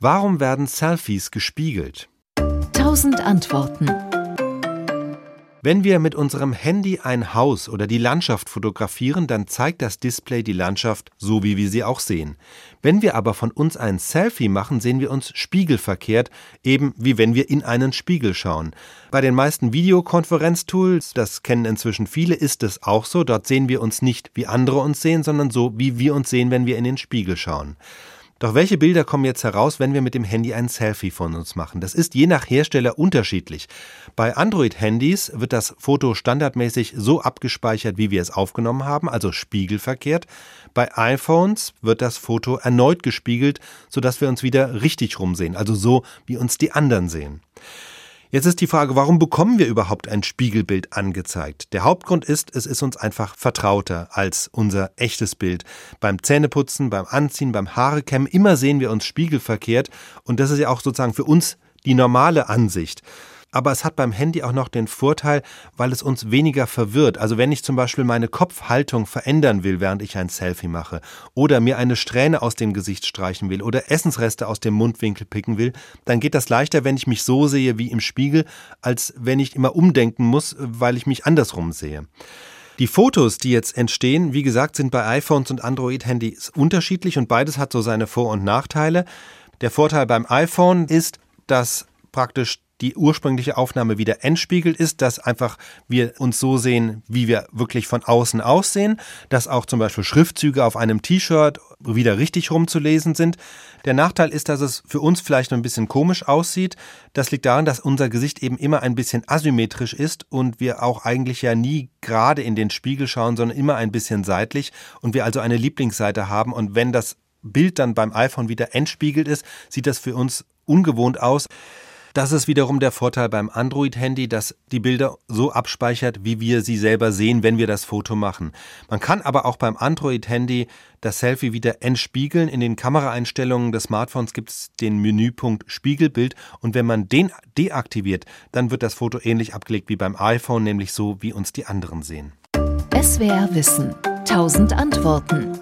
Warum werden Selfies gespiegelt? 1000 Antworten. Wenn wir mit unserem Handy ein Haus oder die Landschaft fotografieren, dann zeigt das Display die Landschaft so, wie wir sie auch sehen. Wenn wir aber von uns ein Selfie machen, sehen wir uns spiegelverkehrt, eben wie wenn wir in einen Spiegel schauen. Bei den meisten Videokonferenztools, das kennen inzwischen viele, ist es auch so. Dort sehen wir uns nicht, wie andere uns sehen, sondern so, wie wir uns sehen, wenn wir in den Spiegel schauen. Doch welche Bilder kommen jetzt heraus, wenn wir mit dem Handy ein Selfie von uns machen? Das ist je nach Hersteller unterschiedlich. Bei Android-Handys wird das Foto standardmäßig so abgespeichert, wie wir es aufgenommen haben, also spiegelverkehrt. Bei iPhones wird das Foto erneut gespiegelt, sodass wir uns wieder richtig rumsehen, also so, wie uns die anderen sehen. Jetzt ist die Frage, warum bekommen wir überhaupt ein Spiegelbild angezeigt? Der Hauptgrund ist, es ist uns einfach vertrauter als unser echtes Bild. Beim Zähneputzen, beim Anziehen, beim Haarekämmen, immer sehen wir uns spiegelverkehrt und das ist ja auch sozusagen für uns die normale Ansicht aber es hat beim Handy auch noch den Vorteil, weil es uns weniger verwirrt. Also wenn ich zum Beispiel meine Kopfhaltung verändern will, während ich ein Selfie mache, oder mir eine Strähne aus dem Gesicht streichen will oder Essensreste aus dem Mundwinkel picken will, dann geht das leichter, wenn ich mich so sehe wie im Spiegel, als wenn ich immer umdenken muss, weil ich mich andersrum sehe. Die Fotos, die jetzt entstehen, wie gesagt, sind bei iPhones und Android-Handys unterschiedlich und beides hat so seine Vor- und Nachteile. Der Vorteil beim iPhone ist, dass praktisch die ursprüngliche Aufnahme wieder entspiegelt ist, dass einfach wir uns so sehen, wie wir wirklich von außen aussehen, dass auch zum Beispiel Schriftzüge auf einem T-Shirt wieder richtig rumzulesen sind. Der Nachteil ist, dass es für uns vielleicht ein bisschen komisch aussieht. Das liegt daran, dass unser Gesicht eben immer ein bisschen asymmetrisch ist und wir auch eigentlich ja nie gerade in den Spiegel schauen, sondern immer ein bisschen seitlich und wir also eine Lieblingsseite haben und wenn das Bild dann beim iPhone wieder entspiegelt ist, sieht das für uns ungewohnt aus. Das ist wiederum der Vorteil beim Android-Handy, dass die Bilder so abspeichert, wie wir sie selber sehen, wenn wir das Foto machen. Man kann aber auch beim Android-Handy das Selfie wieder entspiegeln. In den Kameraeinstellungen des Smartphones gibt es den Menüpunkt Spiegelbild und wenn man den deaktiviert, dann wird das Foto ähnlich abgelegt wie beim iPhone, nämlich so, wie uns die anderen sehen. SWR Wissen. 1000 Antworten.